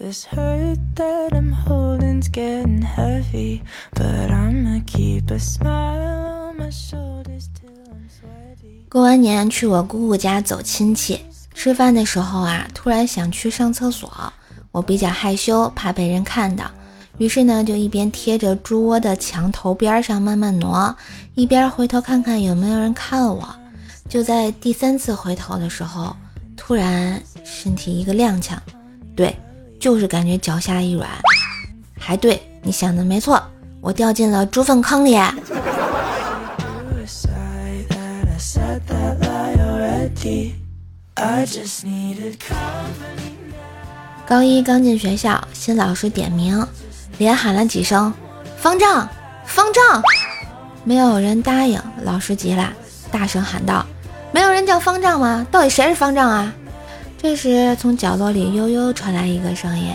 This hurt that I'm holding's getting heavy, but I'ma keep a smile on my shoulders till I'm sweaty. 过完年去我姑姑家走亲戚，吃饭的时候啊，突然想去上厕所，我比较害羞，怕被人看到，于是呢，就一边贴着猪窝的墙头边上慢慢挪，一边回头看看有没有人看我。就在第三次回头的时候，突然身体一个踉跄，对。就是感觉脚下一软，还对你想的没错，我掉进了猪粪坑里。高一刚进学校，新老师点名，连喊了几声“方丈，方丈”，没有人答应，老师急了，大声喊道：“没有人叫方丈吗？到底谁是方丈啊？”这时，从角落里悠悠传来一个声音：“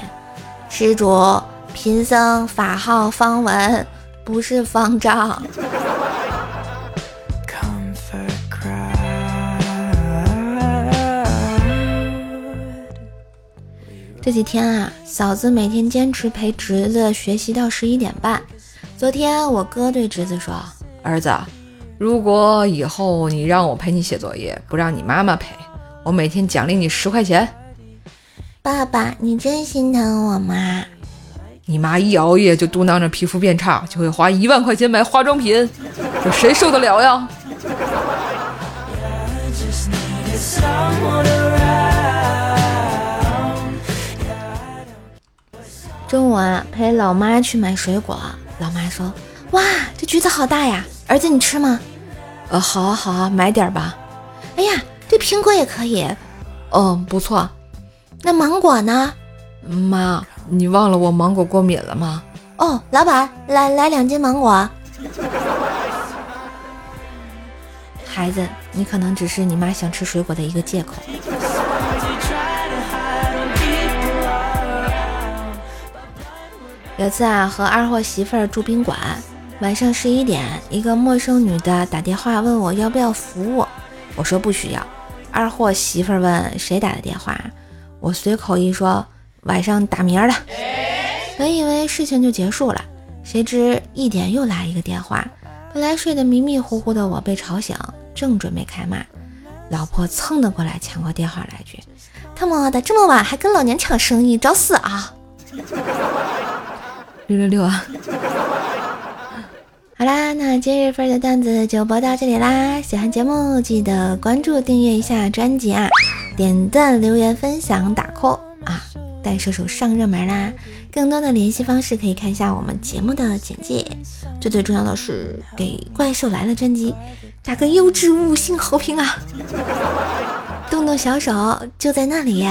施主，贫僧法号方文，不是方丈。”这几天啊，嫂子每天坚持陪侄子学习到十一点半。昨天，我哥对侄子说：“儿子，如果以后你让我陪你写作业，不让你妈妈陪。”我每天奖励你十块钱，爸爸，你真心疼我吗？你妈一熬夜就嘟囔着皮肤变差，就会花一万块钱买化妆品，这谁受得了呀？中午啊，陪老妈去买水果，老妈说：“哇，这橘子好大呀，儿子你吃吗？”“呃，好啊好啊，买点吧。”“哎呀。”这苹果也可以，嗯，不错。那芒果呢？妈，你忘了我芒果过敏了吗？哦，老板，来来两斤芒果。孩子，你可能只是你妈想吃水果的一个借口。有次啊，和二货媳妇儿住宾馆，晚上十一点，一个陌生女的打电话问我要不要服务，我说不需要。二货媳妇问谁打的电话，我随口一说晚上打鸣的，本以为事情就结束了，谁知一点又来一个电话。本来睡得迷迷糊糊的我被吵醒，正准备开骂，老婆蹭的过来抢过电话来句：“他妈的这么晚还跟老娘抢生意，找死啊！” 六六六啊！好啦，那今日份的段子就播到这里啦！喜欢节目记得关注、订阅一下专辑啊，点赞、留言、分享、打 call 啊，带射手上热门啦！更多的联系方式可以看一下我们节目的简介。最最重要的是，给《怪兽来了》专辑打个优质五星好评啊！动动小手就在那里。